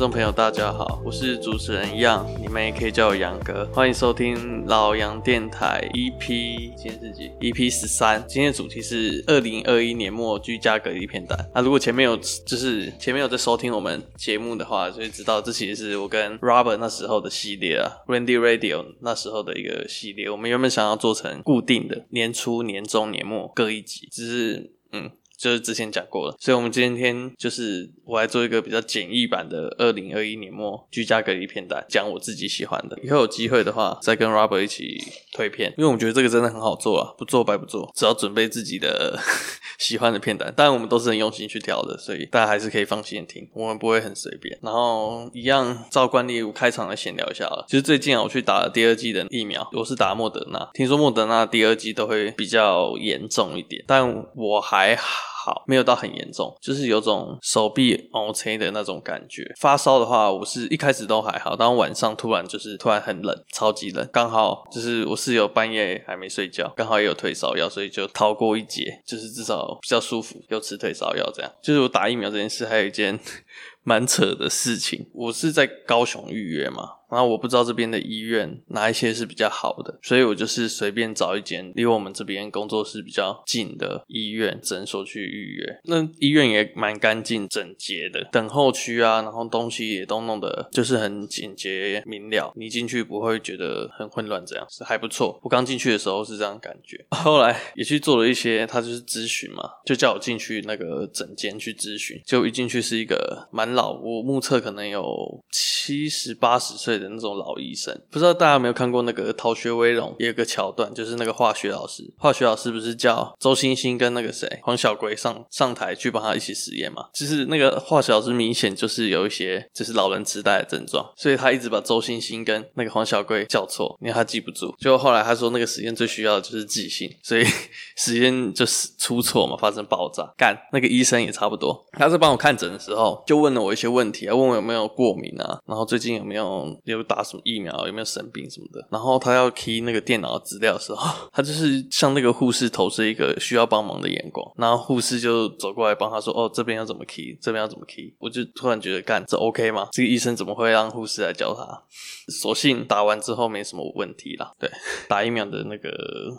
众朋友，大家好，我是主持人杨，你们也可以叫我杨哥，欢迎收听老杨电台 EP 今天是几？EP 十三，今天的主题是二零二一年末居家隔离片段。那、如果前面有就是前面有在收听我们节目的话，就会知道这其实是我跟 Robert 那时候的系列啊，Randy Radio 那时候的一个系列。我们原本想要做成固定的，年初、年中、年末各一集，只是嗯。就是之前讲过了，所以我们今天就是我来做一个比较简易版的二零二一年末居家隔离片单，讲我自己喜欢的。以后有机会的话，再跟 Robert 一起推片，因为我觉得这个真的很好做啊，不做白不做，只要准备自己的 喜欢的片单。当然我们都是很用心去挑的，所以大家还是可以放心听，我们不会很随便。然后一样照惯例，我开场来闲聊一下了。其实最近啊，我去打了第二剂的疫苗，我是打莫德纳，听说莫德纳第二剂都会比较严重一点，但我还好。好，没有到很严重，就是有种手臂凹车的那种感觉。发烧的话，我是一开始都还好，但晚上突然就是突然很冷，超级冷。刚好就是我室友半夜还没睡觉，刚好也有退烧药，所以就逃过一劫，就是至少比较舒服，又吃退烧药这样。就是我打疫苗这件事，还有一件 蛮扯的事情，我是在高雄预约嘛。然后我不知道这边的医院哪一些是比较好的，所以我就是随便找一间离我们这边工作室比较近的医院诊所去预约。那医院也蛮干净整洁的，等候区啊，然后东西也都弄得就是很简洁明了，你进去不会觉得很混乱，这样是还不错。我刚进去的时候是这样感觉，后来也去做了一些，他就是咨询嘛，就叫我进去那个诊间去咨询，就一进去是一个蛮老，我目测可能有七十八十岁的那种老医生，不知道大家有没有看过那个《逃学威龙》也有个桥段，就是那个化学老师，化学老师不是叫周星星跟那个谁黄小龟上上台去帮他一起实验嘛？就是那个化学老师明显就是有一些就是老人痴呆的症状，所以他一直把周星星跟那个黄小龟叫错，因为他记不住。就后来他说那个实验最需要的就是记性，所以 实验就是出错嘛，发生爆炸。干那个医生也差不多，他在帮我看诊的时候就问了我一些问题啊，问我有没有过敏啊，然后最近有没有有打什么疫苗，有没有生病什么的。然后他要 key 那个电脑资料的时候，他就是向那个护士投射一个需要帮忙的眼光。然后护士就走过来帮他说：“哦，这边要怎么 key，这边要怎么 key。”我就突然觉得，干这 OK 吗？这个医生怎么会让护士来教他？索性打完之后没什么问题啦。对，打疫苗的那个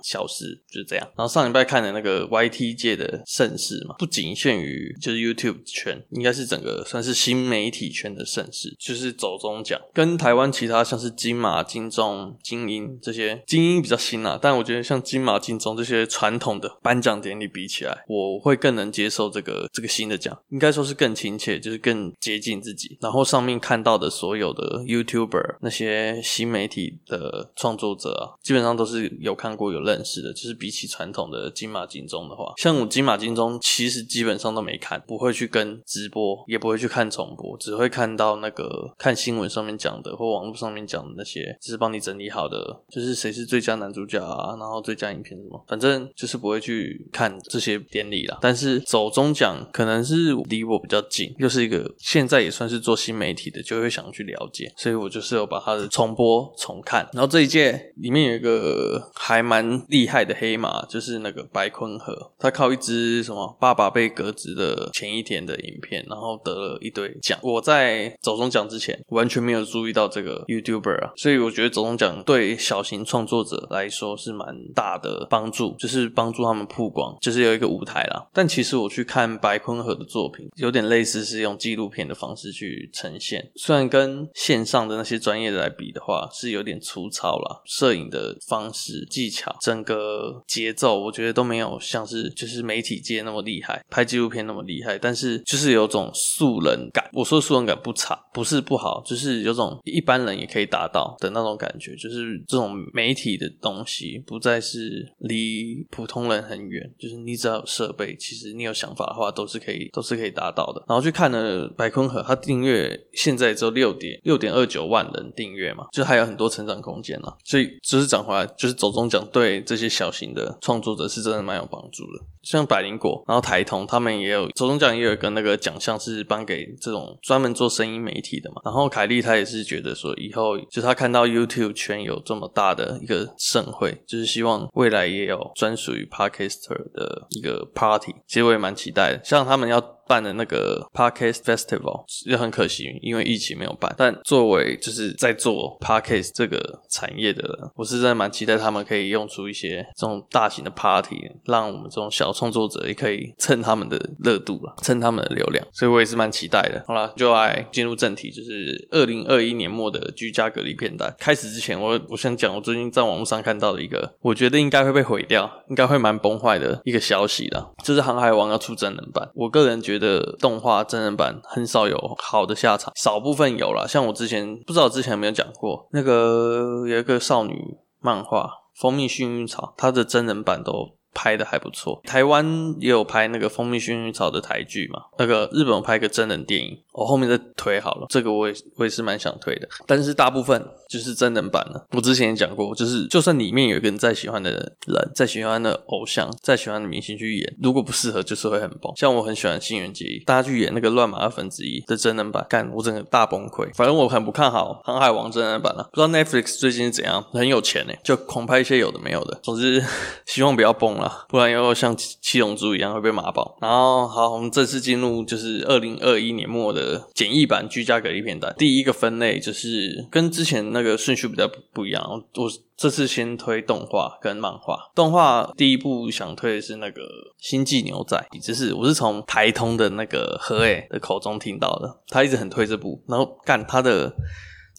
小事就是这样。然后上礼拜看的那个 YT 界的盛世嘛，不仅限于就是 YouTube 圈，应该是整个算是新媒体圈的盛世，就是走中奖跟台湾其他像是金马、金钟、金鹰这些，金鹰比较新啦，但我觉得像金马、金钟这些传统的颁奖典礼比起来，我会更能接受这个这个新的奖，应该说是更亲切，就是更接近自己。然后上面看到的所有的 YouTuber 那些新媒体的创作者啊，基本上都是有看过、有认识的。就是比起传统的金马、金钟的话，像我金马、金钟其实基本上都没看，不会去跟直播，也不会去看重播，只会看到那个看新闻上面讲的或网络上面讲的那些，就是帮你整理好的，就是谁是最佳男主角啊，然后最佳影片什么，反正就是不会去看这些典礼啦。但是走中奖可能是离我比较近，又是一个现在也算是做新媒体的，就会想去了解，所以我就是有把它的重播重看。然后这一届里面有一个还蛮厉害的黑马，就是那个白坤和，他靠一支什么爸爸被革职的前一天的影片，然后得了一堆奖。我在走中奖之前完全没有注意到这个 YouTuber 啊，所以我觉得走钟奖对小型创作者来说是蛮大的帮助，就是帮助他们曝光，就是有一个舞台啦。但其实我去看白坤和的作品，有点类似是用纪录片的方式去呈现，虽然跟线上的那些专业的来比的话是有点粗糙啦，摄影的方式技巧，整个节奏我觉得都没有像是就是媒体界那么厉害，拍纪录片那么厉害，但是就是有种素人感。我说素人感不差，不是不好，就是有种一一般人也可以达到的那种感觉，就是这种媒体的东西不再是离普通人很远，就是你只要有设备，其实你有想法的话，都是可以，都是可以达到的。然后去看了白坤和，他订阅现在只有六点六点二九万人订阅嘛，就还有很多成长空间啦。所以就是讲回来，就是走中奖对这些小型的创作者是真的蛮有帮助的。像百灵果，然后台通，他们也有走钟奖，也有一个那个奖项是颁给这种专门做声音媒体的嘛。然后凯莉她也是觉得说，以后就他看到 YouTube 圈有这么大的一个盛会，就是希望未来也有专属于 Podcaster 的一个 Party。其实我也蛮期待的，像他们要。办的那个 Podcast Festival，也很可惜，因为疫情没有办。但作为就是在做 Podcast 这个产业的人，我是真的蛮期待他们可以用出一些这种大型的 Party，让我们这种小创作者也可以蹭他们的热度了，蹭他们的流量。所以我也是蛮期待的。好了，就来进入正题，就是二零二一年末的居家隔离片单。开始之前，我我想讲我最近在网络上看到的一个，我觉得应该会被毁掉，应该会蛮崩坏的一个消息啦，就是《航海王》要出真人版。我个人觉得的动画真人版很少有好的下场，少部分有啦，像我之前不知道之前有没有讲过，那个有一个少女漫画《蜂蜜幸运草》，它的真人版都。拍的还不错，台湾也有拍那个《蜂蜜薰衣草》的台剧嘛，那个日本拍个真人电影，我后面再推好了，这个我也我也是蛮想推的，但是大部分就是真人版了。我之前也讲过，就是就算里面有一个人再喜欢的人，再喜欢的偶像，再喜欢的明星去演，如果不适合，就是会很崩。像我很喜欢新垣结衣，大家去演那个乱马二分之一的真人版，干我整个大崩溃。反正我很不看好《航海王》真人版了，不知道 Netflix 最近是怎样，很有钱呢，就狂拍一些有的没有的。总之，希望不要崩。不然又像七龙珠一样会被马爆。然后好，我们这次进入就是二零二一年末的简易版居家隔离片段。第一个分类就是跟之前那个顺序比较不一样。我这次先推动画跟漫画。动画第一部想推的是那个《星际牛仔》，就是我是从台通的那个何诶的口中听到的，他一直很推这部，然后干他的。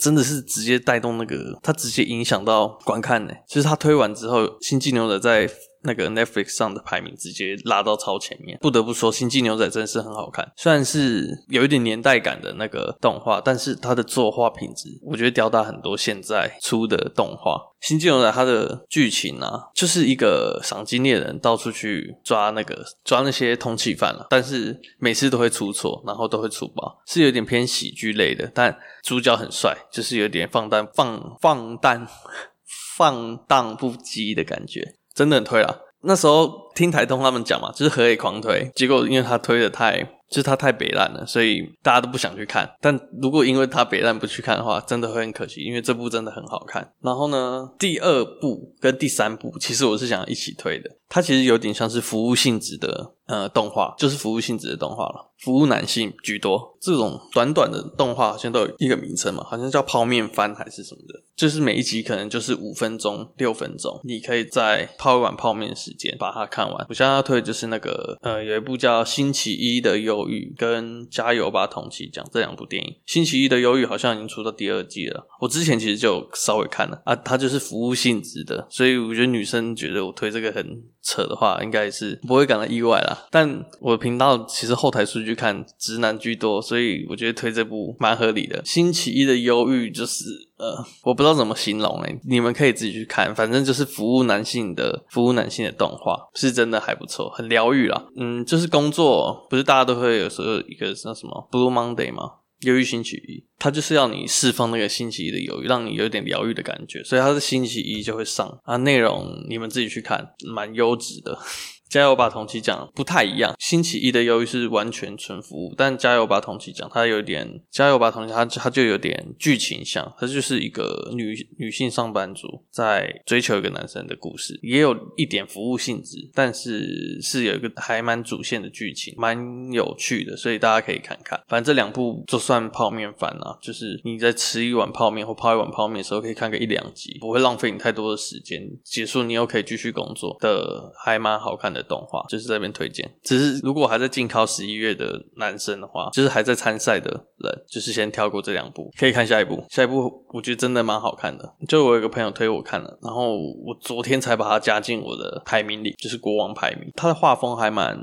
真的是直接带动那个，他直接影响到观看呢。就是他推完之后，《星际牛仔》在那个 Netflix 上的排名直接拉到超前面。不得不说，《星际牛仔》真的是很好看。虽然是有一点年代感的那个动画，但是它的作画品质，我觉得吊打很多现在出的动画。星际牛仔它的剧情啊，就是一个赏金猎人到处去抓那个抓那些通缉犯了，但是每次都会出错，然后都会出包，是有点偏喜剧类的。但主角很帅，就是有点放荡放放荡放荡不羁的感觉，真的很推啊。那时候听台东他们讲嘛，就是何以狂推，结果因为他推的太。就是他太北烂了，所以大家都不想去看。但如果因为他北烂不去看的话，真的会很可惜，因为这部真的很好看。然后呢，第二部跟第三部，其实我是想一起推的。它其实有点像是服务性质的呃动画，就是服务性质的动画了，服务男性居多。这种短短的动画好像都有一个名称嘛，好像叫泡面番还是什么的，就是每一集可能就是五分钟、六分钟，你可以在泡一碗泡面时间把它看完。我现在要推的就是那个呃有一部叫《星期一的忧郁》跟《加油吧，同期讲》这两部电影。《星期一的忧郁》好像已经出到第二季了，我之前其实就稍微看了啊，它就是服务性质的，所以我觉得女生觉得我推这个很。扯的话，应该是不会感到意外啦。但我的频道其实后台数据看直男居多，所以我觉得推这部蛮合理的。星期一的忧郁就是呃，我不知道怎么形容诶，你们可以自己去看。反正就是服务男性的服务男性的动画，是真的还不错，很疗愈啦。嗯，就是工作不是大家都会有时候一个那什么 Blue Monday 吗？忧郁星期一，它就是要你释放那个星期一的忧郁，让你有点疗愈的感觉，所以它是星期一就会上啊，内容你们自己去看，蛮优质的。加油吧，同期奖不太一样。星期一的忧郁是完全纯服务，但加油吧，同期奖它有点加油吧，同期它它就有点剧情向，它就是一个女女性上班族在追求一个男生的故事，也有一点服务性质，但是是有一个还蛮主线的剧情，蛮有趣的，所以大家可以看看。反正这两部就算泡面番啊，就是你在吃一碗泡面或泡一碗泡面的时候，可以看个一两集，不会浪费你太多的时间。结束你又可以继续工作的，还蛮好看的。动画就是这边推荐，只是如果还在进考十一月的男生的话，就是还在参赛的人，就是先跳过这两部，可以看下一部。下一部我觉得真的蛮好看的，就我有个朋友推我看了，然后我昨天才把它加进我的排名里，就是国王排名。它的画风还蛮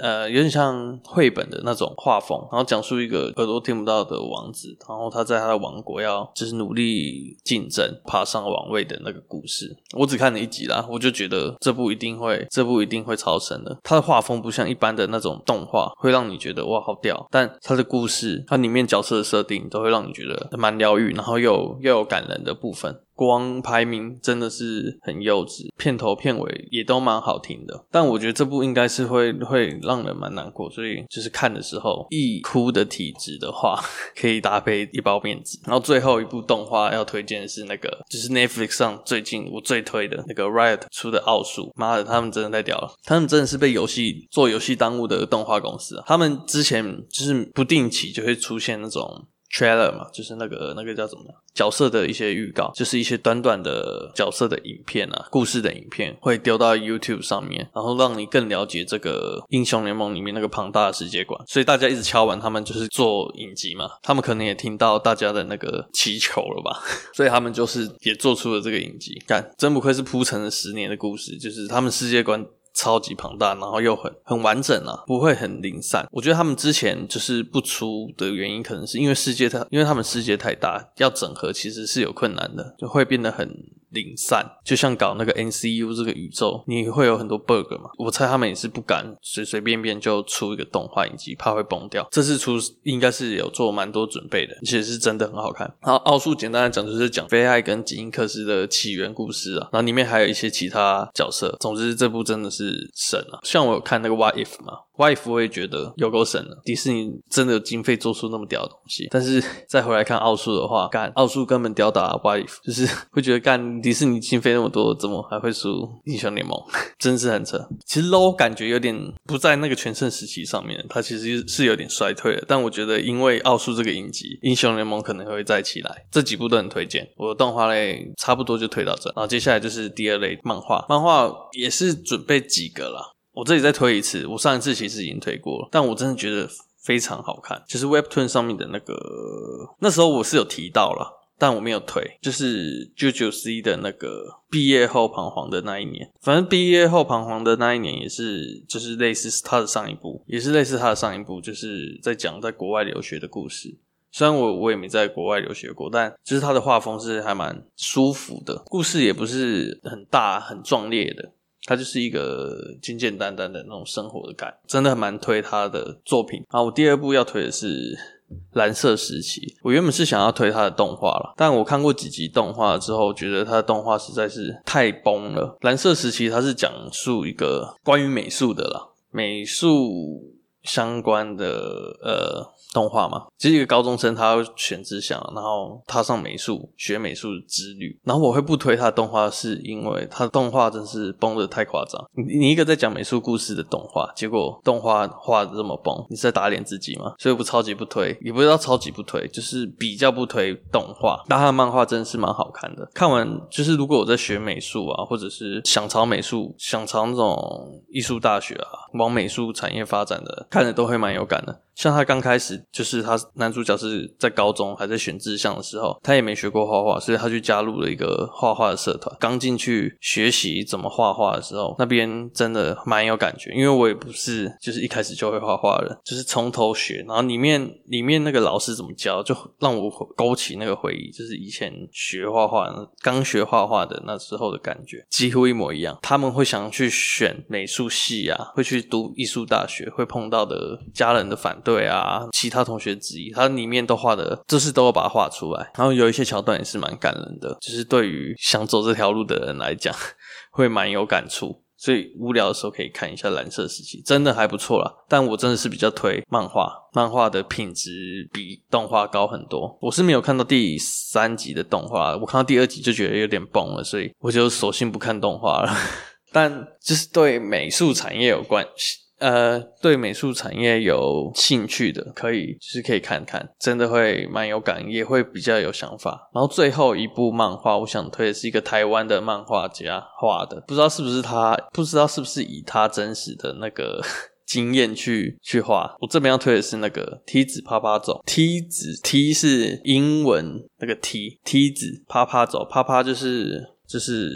呃，有点像绘本的那种画风，然后讲述一个耳朵听不到的王子，然后他在他的王国要就是努力竞争爬上王位的那个故事。我只看了一集啦，我就觉得这部一定会，这部一定会。超神的，他的画风不像一般的那种动画，会让你觉得哇好屌。但他的故事，它里面角色的设定，都会让你觉得蛮疗愈，然后又又有感人的部分。光排名真的是很幼稚，片头片尾也都蛮好听的。但我觉得这部应该是会会让人蛮难过，所以就是看的时候易哭的体质的话，可以搭配一包面纸。然后最后一部动画要推荐的是那个，就是 Netflix 上最近我最推的那个 Riot 出的奥数，妈的，他们真的太屌了，他们真的是被游戏做游戏耽误的动画公司！他们之前就是不定期就会出现那种。Trailer 嘛，就是那个那个叫什么角色的一些预告，就是一些短短的角色的影片啊，故事的影片会丢到 YouTube 上面，然后让你更了解这个英雄联盟里面那个庞大的世界观。所以大家一直敲完，他们就是做影集嘛，他们可能也听到大家的那个祈求了吧，所以他们就是也做出了这个影集。干，真不愧是铺陈了十年的故事，就是他们世界观。超级庞大，然后又很很完整啊，不会很零散。我觉得他们之前就是不出的原因，可能是因为世界太，因为他们世界太大，要整合其实是有困难的，就会变得很。零散，就像搞那个 N C U 这个宇宙，你会有很多 bug 嘛？我猜他们也是不敢随随便便就出一个动画影集，怕会崩掉。这次出应该是有做蛮多准备的，而且是真的很好看。然后奥数简单来讲就是讲菲艾跟吉英克斯的起源故事啊，然后里面还有一些其他角色。总之这部真的是神啊！像我有看那个 What If 嘛。Wife 我也觉得有够神了，迪士尼真的有经费做出那么屌的东西。但是 再回来看奥数的话，干奥数根本吊打 Wife，就是 会觉得干迪士尼经费那么多，怎么还会输英雄联盟？真是很扯。其实 low 感觉有点不在那个全盛时期上面，它其实是有点衰退了。但我觉得因为奥数这个影集，英雄联盟可能会再起来。这几部都很推荐。我的动画类差不多就推到这，然后接下来就是第二类漫画，漫画也是准备几个了。我这里再推一次，我上一次其实已经推过了，但我真的觉得非常好看。就是 Webtoon 上面的那个，那时候我是有提到了，但我没有推。就是 JoJoC 的那个毕业后彷徨的那一年，反正毕业后彷徨的那一年也是，就是类似他的上一部，也是类似他的上一部，就是在讲在国外留学的故事。虽然我我也没在国外留学过，但就是他的画风是还蛮舒服的，故事也不是很大很壮烈的。它就是一个简简单单的那种生活的感，真的蛮推他的作品。啊，我第二部要推的是《蓝色时期》。我原本是想要推他的动画了，但我看过几集动画之后，觉得他的动画实在是太崩了。《蓝色时期》它是讲述一个关于美术的啦，美术相关的呃。动画嘛，其实一个高中生他要选志向，然后踏上美术学美术之旅。然后我会不推他的动画，是因为他的动画真是崩得太夸张。你你一个在讲美术故事的动画，结果动画画得这么崩，你是在打脸自己吗？所以我不超级不推，也不知道超级不推，就是比较不推动画。但他的漫画真的是蛮好看的。看完就是如果我在学美术啊，或者是想朝美术、想朝那种艺术大学啊，往美术产业发展的，看着都会蛮有感的。像他刚开始就是他男主角是在高中还在选志向的时候，他也没学过画画，所以他去加入了一个画画的社团。刚进去学习怎么画画的时候，那边真的蛮有感觉，因为我也不是就是一开始就会画画的，就是从头学。然后里面里面那个老师怎么教，就让我勾起那个回忆，就是以前学画画刚学画画的那时候的感觉，几乎一模一样。他们会想去选美术系啊，会去读艺术大学，会碰到的家人的反对。啊，其他同学之一，他里面都画的，就是都要把它画出来。然后有一些桥段也是蛮感人的，就是对于想走这条路的人来讲，会蛮有感触。所以无聊的时候可以看一下《蓝色时期》，真的还不错啦。但我真的是比较推漫画，漫画的品质比动画高很多。我是没有看到第三集的动画，我看到第二集就觉得有点崩了，所以我就索性不看动画了。但就是对美术产业有关系。呃，对美术产业有兴趣的，可以就是可以看看，真的会蛮有感，也会比较有想法。然后最后一部漫画，我想推的是一个台湾的漫画家画的，不知道是不是他，不知道是不是以他真实的那个 经验去去画。我这边要推的是那个梯子趴趴走，梯子梯是英文那个梯，梯子趴趴走，趴趴就是。就是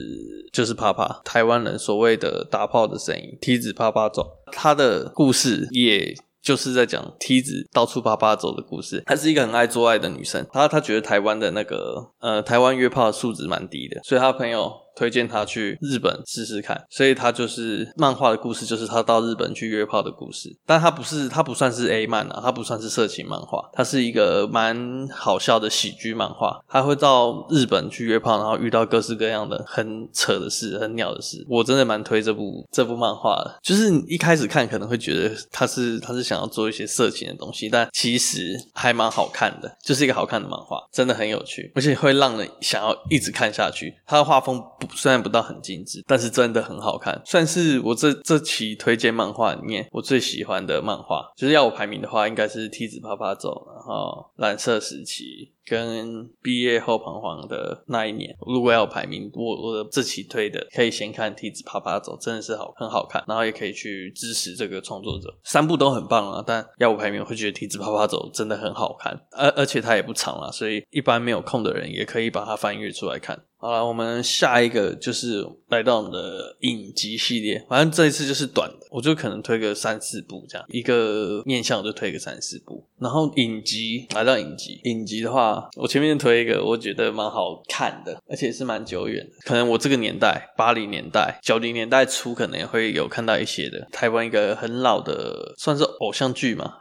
就是啪啪，台湾人所谓的打炮的声音，梯子啪啪走。他的故事也就是在讲梯子到处啪啪走的故事。她是一个很爱做爱的女生，她她觉得台湾的那个呃台湾约炮的素质蛮低的，所以她朋友推荐他去日本试试看。所以他就是漫画的故事，就是他到日本去约炮的故事。但他不是，他不算是 A 漫啊，他不算是色情漫画，他是一个蛮好笑的喜剧漫画。他会到日本去约炮，然后遇到各式各样的很扯的事、很鸟的事。我真的蛮推这部这部漫画的，就是你一开始看可能会觉得他是他是想要做一些色情的东西，但其实还蛮好看的，就是一个好看的漫画，真的很有趣，而且会让人想要一直看下去。他的画风虽然不到很精致，但是真的很好看，算是我这这期推荐漫画里面我最喜欢的漫画。就是要我排名的话，应该是《梯子啪啪走》，然后《蓝色时期》。跟毕业后彷徨的那一年，如果要排名，我我的这期推的可以先看《梯子啪啪走》，真的是好很好看，然后也可以去支持这个创作者，三部都很棒啊。但要我排名，我会觉得《梯子啪啪走》真的很好看，而而且它也不长啦，所以一般没有空的人也可以把它翻阅出来看。好了，我们下一个就是来到我们的影集系列，反正这一次就是短的，我就可能推个三四部这样，一个面向我就推个三四部。然后影集来到影集，影集的话，我前面推一个我觉得蛮好看的，而且是蛮久远的，可能我这个年代八零年代、九零年代初可能也会有看到一些的台湾一个很老的，算是偶像剧嘛。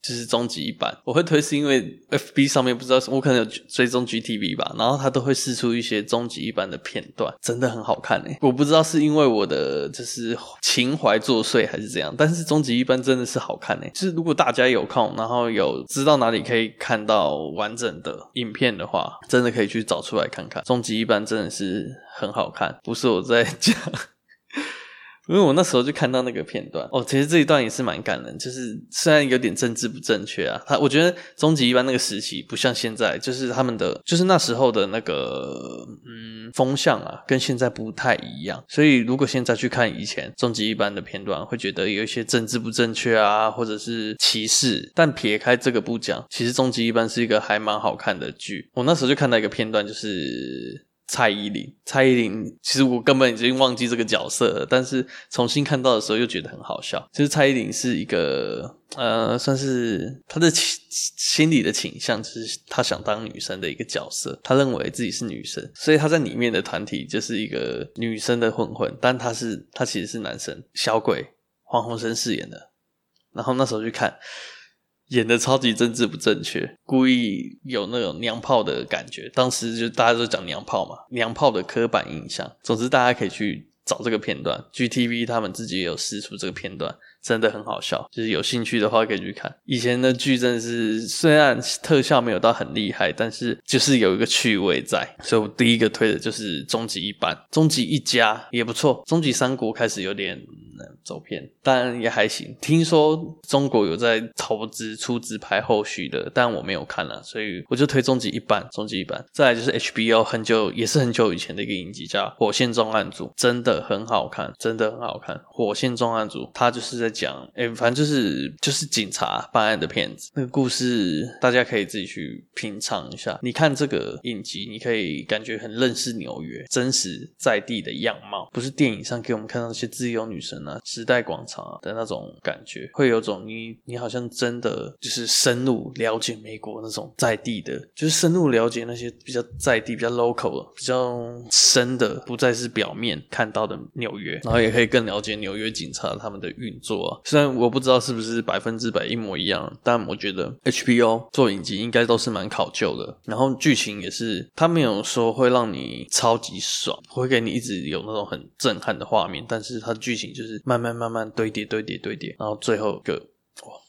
就是终极一班，我会推是因为 FB 上面不知道我可能有追踪 GTV 吧，然后他都会试出一些终极一班的片段，真的很好看诶。我不知道是因为我的就是情怀作祟还是怎样，但是终极一班真的是好看诶。就是如果大家有空，然后有知道哪里可以看到完整的影片的话，真的可以去找出来看看。终极一班真的是很好看，不是我在讲。因为我那时候就看到那个片段哦，其实这一段也是蛮感人，就是虽然有点政治不正确啊，他我觉得终极一班那个时期不像现在，就是他们的就是那时候的那个嗯风向啊，跟现在不太一样，所以如果现在去看以前终极一班的片段，会觉得有一些政治不正确啊，或者是歧视，但撇开这个不讲，其实终极一班是一个还蛮好看的剧。我那时候就看到一个片段，就是。蔡依林，蔡依林，其实我根本已经忘记这个角色了，但是重新看到的时候又觉得很好笑。其实蔡依林是一个，呃，算是她的心心理的倾向，就是她想当女生的一个角色，她认为自己是女生，所以她在里面的团体就是一个女生的混混，但她是她其实是男生，小鬼黄鸿升饰演的。然后那时候去看。演的超级政治不正确，故意有那种娘炮的感觉。当时就大家都讲娘炮嘛，娘炮的刻板印象。总之，大家可以去找这个片段，GTV 他们自己也有试出这个片段。真的很好笑，就是有兴趣的话可以去看。以前的剧真的是，虽然特效没有到很厉害，但是就是有一个趣味在。所以我第一个推的就是终极一班，终极一家也不错。终极三国开始有点走偏，但也还行。听说中国有在投资出资拍后续的，但我没有看了，所以我就推终极一班。终极一班，再来就是 HBO 很久也是很久以前的一个影集叫《火线重案组》，真的很好看，真的很好看。《火线重案组》它就是在。讲，哎、反正就是就是警察办案的片子，那个故事大家可以自己去品尝一下。你看这个影集，你可以感觉很认识纽约真实在地的样貌，不是电影上给我们看到那些自由女神啊、时代广场啊的那种感觉，会有种你你好像真的就是深入了解美国那种在地的，就是深入了解那些比较在地、比较 local、比较深的，不再是表面看到的纽约，然后也可以更了解纽约警察他们的运作。虽然我不知道是不是百分之百一模一样，但我觉得 HBO 做影集应该都是蛮考究的。然后剧情也是，他没有说会让你超级爽，会给你一直有那种很震撼的画面，但是它剧情就是慢慢慢慢堆叠堆叠堆叠，然后最后一个哇。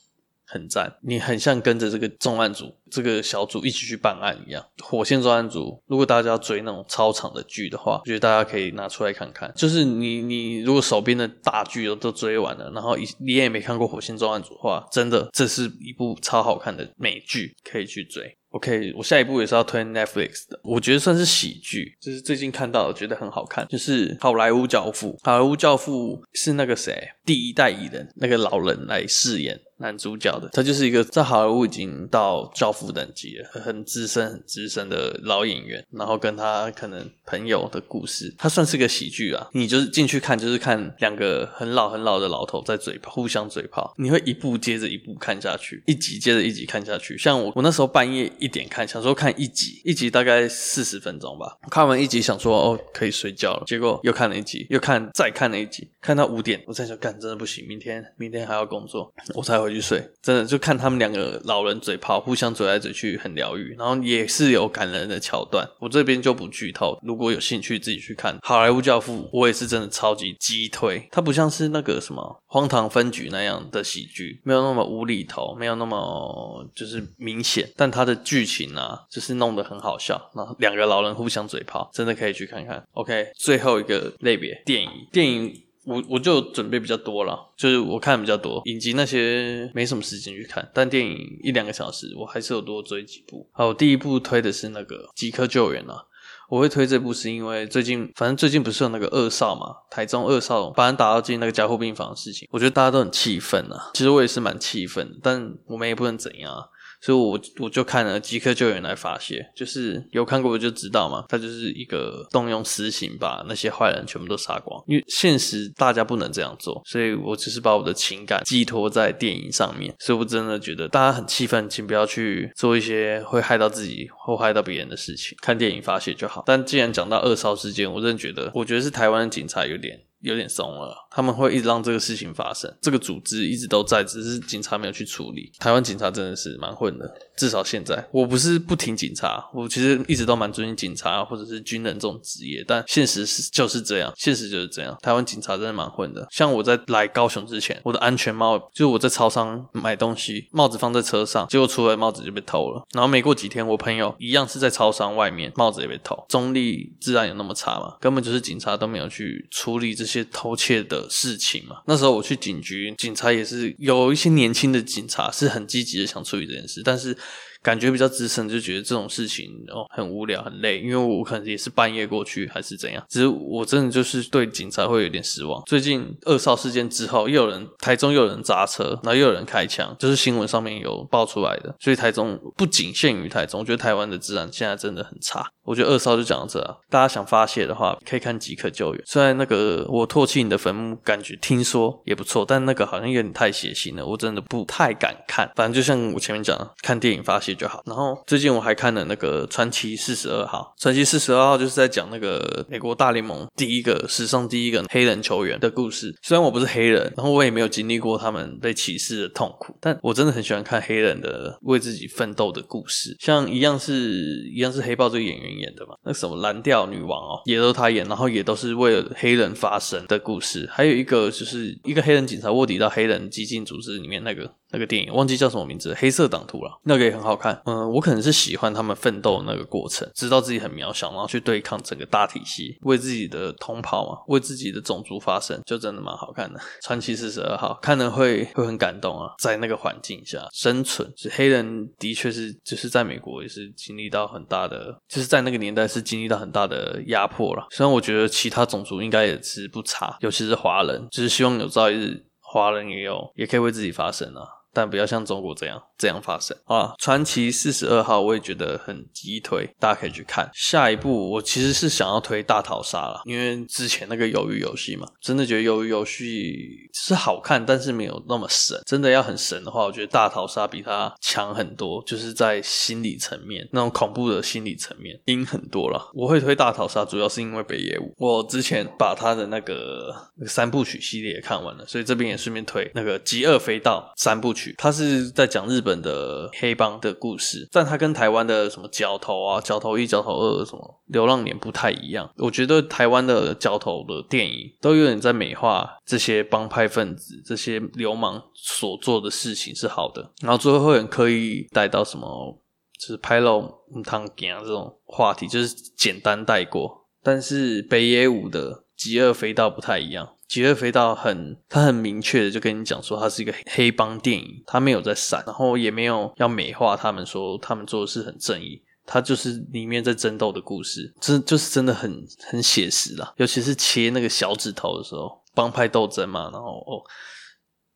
很赞，你很像跟着这个重案组这个小组一起去办案一样。火线重案组，如果大家要追那种超长的剧的话，我觉得大家可以拿出来看看。就是你你如果手边的大剧都都追完了，然后你也没看过火线重案组的话，真的这是一部超好看的美剧，可以去追。OK，我下一部也是要推 Netflix 的，我觉得算是喜剧，就是最近看到的，觉得很好看，就是《好莱坞教父》。《好莱坞教父》是那个谁，第一代蚁人那个老人来饰演。男主角的，他就是一个在好莱坞已经到教父等级了，很资深、很资深的老演员，然后跟他可能朋友的故事，他算是个喜剧啊。你就是进去看，就是看两个很老很老的老头在嘴炮，互相嘴炮，你会一部接着一部看下去，一集接着一集看下去。像我，我那时候半夜一点看，想说看一集，一集大概四十分钟吧，看完一集想说哦可以睡觉了，结果又看了一集，又看再看了一集，看到五点，我在想干真的不行，明天明天还要工作，我才回去睡，真的就看他们两个老人嘴炮，互相嘴来嘴去，很疗愈，然后也是有感人的桥段。我这边就不剧透，如果有兴趣自己去看《好莱坞教父》，我也是真的超级鸡推。它不像是那个什么《荒唐分局》那样的喜剧，没有那么无厘头，没有那么就是明显，但它的剧情啊，就是弄得很好笑。然后两个老人互相嘴炮，真的可以去看看。OK，最后一个类别电影，电影。我我就准备比较多了，就是我看的比较多，影集那些没什么时间去看，但电影一两个小时，我还是有多追几部。好，第一部推的是那个《即刻救援》啊，我会推这部是因为最近，反正最近不是有那个二少嘛，台中二少把人打到进那个加护病房的事情，我觉得大家都很气愤啊，其实我也是蛮气愤，但我们也不能怎样。所以我，我就看了《即刻救援》来发泄，就是有看过我就知道嘛，他就是一个动用私刑把那些坏人全部都杀光。因为现实大家不能这样做，所以我只是把我的情感寄托在电影上面。所以我真的觉得大家很气愤，请不要去做一些会害到自己或害到别人的事情，看电影发泄就好。但既然讲到二少事件，我真的觉得，我觉得是台湾的警察有点。有点松了，他们会一直让这个事情发生，这个组织一直都在，只是警察没有去处理。台湾警察真的是蛮混的，至少现在。我不是不挺警察，我其实一直都蛮尊敬警察或者是军人这种职业，但现实是就是这样，现实就是这样。台湾警察真的蛮混的。像我在来高雄之前，我的安全帽就是我在超商买东西，帽子放在车上，结果出来帽子就被偷了。然后没过几天，我朋友一样是在超商外面，帽子也被偷。中立治安有那么差吗？根本就是警察都没有去处理这些偷窃的事情嘛，那时候我去警局，警察也是有一些年轻的警察是很积极的想处理这件事，但是。感觉比较资深，就觉得这种事情哦很无聊很累，因为我可能也是半夜过去还是怎样，只是我真的就是对警察会有点失望。最近二少事件之后，又有人台中又有人砸车，然后又有人开枪，就是新闻上面有爆出来的。所以台中不仅限于台中，我觉得台湾的治安现在真的很差。我觉得二少就讲到这啊，大家想发泄的话可以看即刻救援。虽然那个我唾弃你的坟墓，感觉听说也不错，但那个好像有点太血腥了，我真的不太敢看。反正就像我前面讲的，看电影发泄。就好。然后最近我还看了那个《传奇四十二号》，《传奇四十二号》就是在讲那个美国大联盟第一个史上第一个黑人球员的故事。虽然我不是黑人，然后我也没有经历过他们被歧视的痛苦，但我真的很喜欢看黑人的为自己奋斗的故事。像一样是一样是黑豹这个演员演的嘛，那、什么蓝调女王哦，也都他演，然后也都是为了黑人发声的故事。还有一个就是一个黑人警察卧底到黑人激进组织里面那个。那个电影忘记叫什么名字，黑色党徒了，那个也很好看。嗯，我可能是喜欢他们奋斗那个过程，知道自己很渺小，然后去对抗整个大体系，为自己的同袍嘛，为自己的种族发声，就真的蛮好看的。传奇四十二号看了会会很感动啊，在那个环境下生存，是黑人的确是就是在美国也是经历到很大的，就是在那个年代是经历到很大的压迫了。虽然我觉得其他种族应该也是不差，尤其是华人，就是希望有朝一日华人也有也可以为自己发声啊。但不要像中国这样这样发生啊！传奇四十二号我也觉得很激推，大家可以去看。下一部我其实是想要推大逃杀了，因为之前那个鱿鱼游戏嘛，真的觉得鱿鱼游戏是好看，但是没有那么神。真的要很神的话，我觉得大逃杀比它强很多，就是在心理层面那种恐怖的心理层面阴很多了。我会推大逃杀，主要是因为北野武，我之前把他的那个那个三部曲系列也看完了，所以这边也顺便推那个《极恶飞盗》三部曲。他是在讲日本的黑帮的故事，但他跟台湾的什么角头啊、角头一、角头二什么流浪脸不太一样。我觉得台湾的角头的电影都有点在美化这些帮派分子、这些流氓所做的事情是好的，然后最后会很刻意带到什么，就是拍肉唔烫镜这种话题，就是简单带过。但是北野武的极恶飞刀不太一样。极乐飞刀很，他很明确的就跟你讲说，他是一个黑帮电影，他没有在闪，然后也没有要美化他们说他们做的事很正义，他就是里面在争斗的故事，真就是真的很很写实啦，尤其是切那个小指头的时候，帮派斗争嘛，然后哦，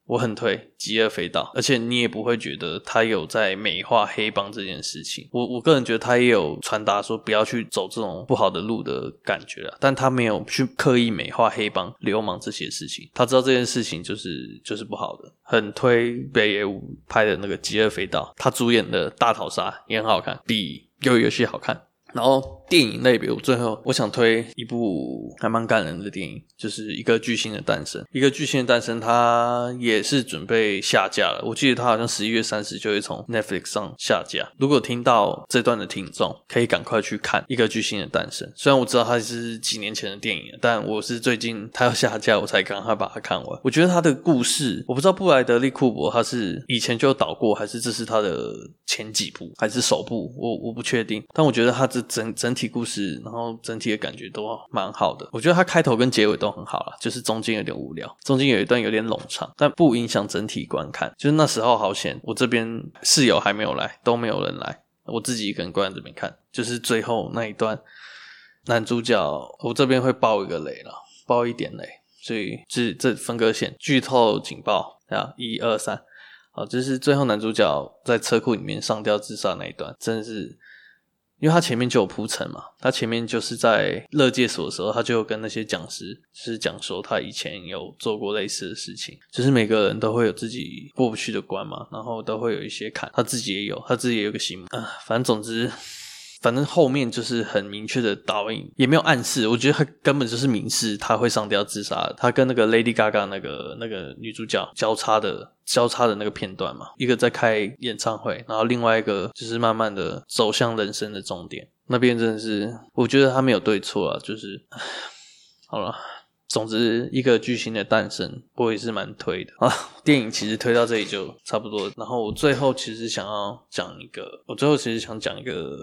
我很推吉尔菲道，而且你也不会觉得他有在美化黑帮这件事情。我我个人觉得他也有传达说不要去走这种不好的路的感觉了，但他没有去刻意美化黑帮、流氓这些事情。他知道这件事情就是就是不好的，很推北野武拍的那个吉尔菲道，他主演的大逃杀也很好看，比鱿鱼游戏好看。然后电影类别，我最后我想推一部还蛮感人的电影，就是一个巨星的诞生。一个巨星的诞生，它也是准备下架了。我记得它好像十一月三十就会从 Netflix 上下架。如果听到这段的听众，可以赶快去看一个巨星的诞生。虽然我知道它是几年前的电影，但我是最近它要下架，我才赶快把它看完。我觉得它的故事，我不知道布莱德利库珀他是以前就导过，还是这是他的前几部，还是首部，我我不确定。但我觉得他这整整体故事，然后整体的感觉都蛮好的。我觉得它开头跟结尾都很好啦，就是中间有点无聊，中间有一段有点冗长，但不影响整体观看。就是那时候好险，我这边室友还没有来，都没有人来，我自己一个人关在这边看。就是最后那一段，男主角，我这边会爆一个雷了，爆一点雷，所以这这分割线剧透警报啊，一二三，好，就是最后男主角在车库里面上吊自杀那一段，真是。因为他前面就有铺陈嘛，他前面就是在乐界所的时候，他就跟那些讲师就是讲说他以前有做过类似的事情，就是每个人都会有自己过不去的关嘛，然后都会有一些坎，他自己也有，他自己也有个心啊，反正总之。反正后面就是很明确的导演，也没有暗示，我觉得他根本就是明示他会上吊自杀。他跟那个 Lady Gaga 那个那个女主角交叉的交叉的那个片段嘛，一个在开演唱会，然后另外一个就是慢慢的走向人生的终点。那边真的是，我觉得他没有对错啊，就是好了。总之，一个巨星的诞生，我也是蛮推的啊。电影其实推到这里就差不多，然后我最后其实想要讲一个，我最后其实想讲一个，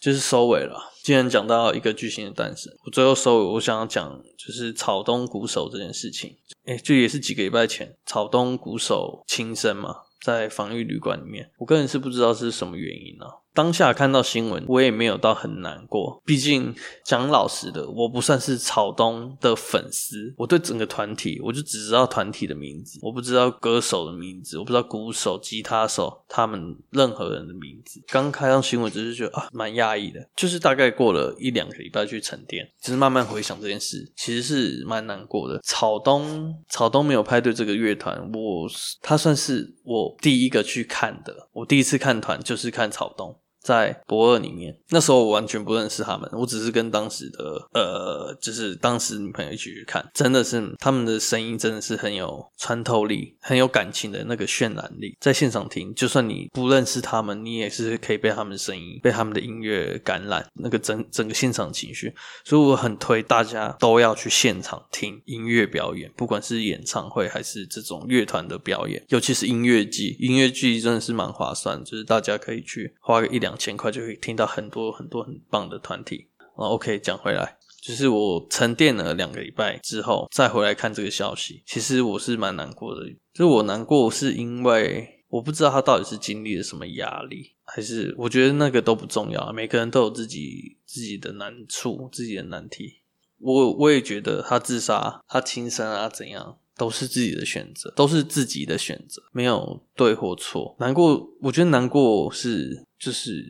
就是收尾了。既然讲到一个巨星的诞生，我最后收尾，我想要讲就是草东鼓手这件事情。诶，就也是几个礼拜前，草东鼓手轻生嘛，在防御旅馆里面，我个人是不知道是什么原因啊。当下看到新闻，我也没有到很难过。毕竟讲老实的，我不算是草东的粉丝。我对整个团体，我就只知道团体的名字，我不知道歌手的名字，我不知道鼓手、吉他手他们任何人的名字。刚看到新闻，只是觉得啊，蛮讶异的。就是大概过了一两个礼拜去沉淀，就是慢慢回想这件事，其实是蛮难过的。草东，草东没有派对这个乐团，我他算是我第一个去看的。我第一次看团就是看草东。在博二里面，那时候我完全不认识他们，我只是跟当时的呃，就是当时女朋友一起去看，真的是他们的声音真的是很有穿透力，很有感情的那个渲染力，在现场听，就算你不认识他们，你也是可以被他们的声音、被他们的音乐感染，那个整整个现场情绪，所以我很推大家都要去现场听音乐表演，不管是演唱会还是这种乐团的表演，尤其是音乐季，音乐季真的是蛮划算，就是大家可以去花个一两。两千块就可以听到很多很多很棒的团体。OK，讲回来，就是我沉淀了两个礼拜之后再回来看这个消息，其实我是蛮难过的。就是我难过是因为我不知道他到底是经历了什么压力，还是我觉得那个都不重要。每个人都有自己自己的难处，自己的难题。我我也觉得他自杀，他轻生啊怎样，都是自己的选择，都是自己的选择，没有对或错。难过，我觉得难过是。就是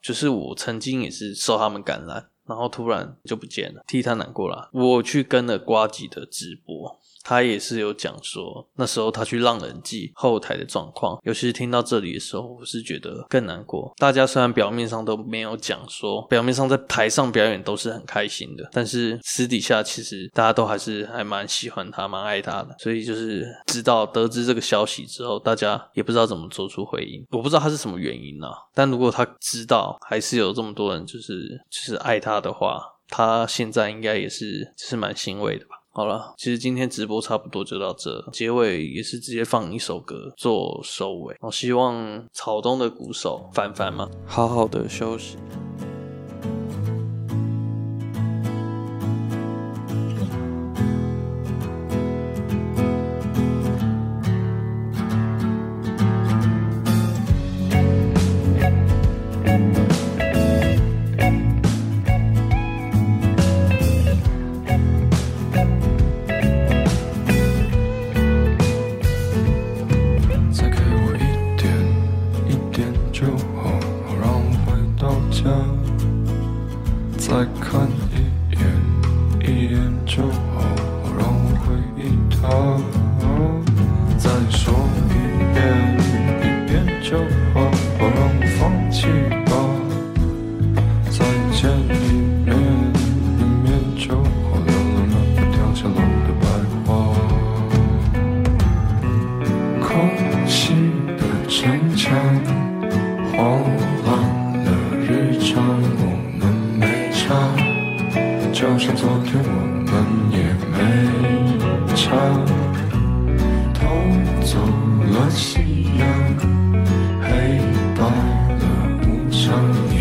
就是我曾经也是受他们感染，然后突然就不见了，替他难过了。我去跟了瓜吉的直播。他也是有讲说，那时候他去浪人记后台的状况，尤其是听到这里的时候，我是觉得更难过。大家虽然表面上都没有讲说，表面上在台上表演都是很开心的，但是私底下其实大家都还是还蛮喜欢他，蛮爱他的。所以就是知道得知这个消息之后，大家也不知道怎么做出回应。我不知道他是什么原因啊，但如果他知道还是有这么多人就是就是爱他的话，他现在应该也是就是蛮欣慰的吧。好了，其实今天直播差不多就到这，结尾也是直接放一首歌做收尾。我希望草东的鼓手凡凡嘛，好好的休息。就像昨天我们也没差偷走了夕阳黑白了无常。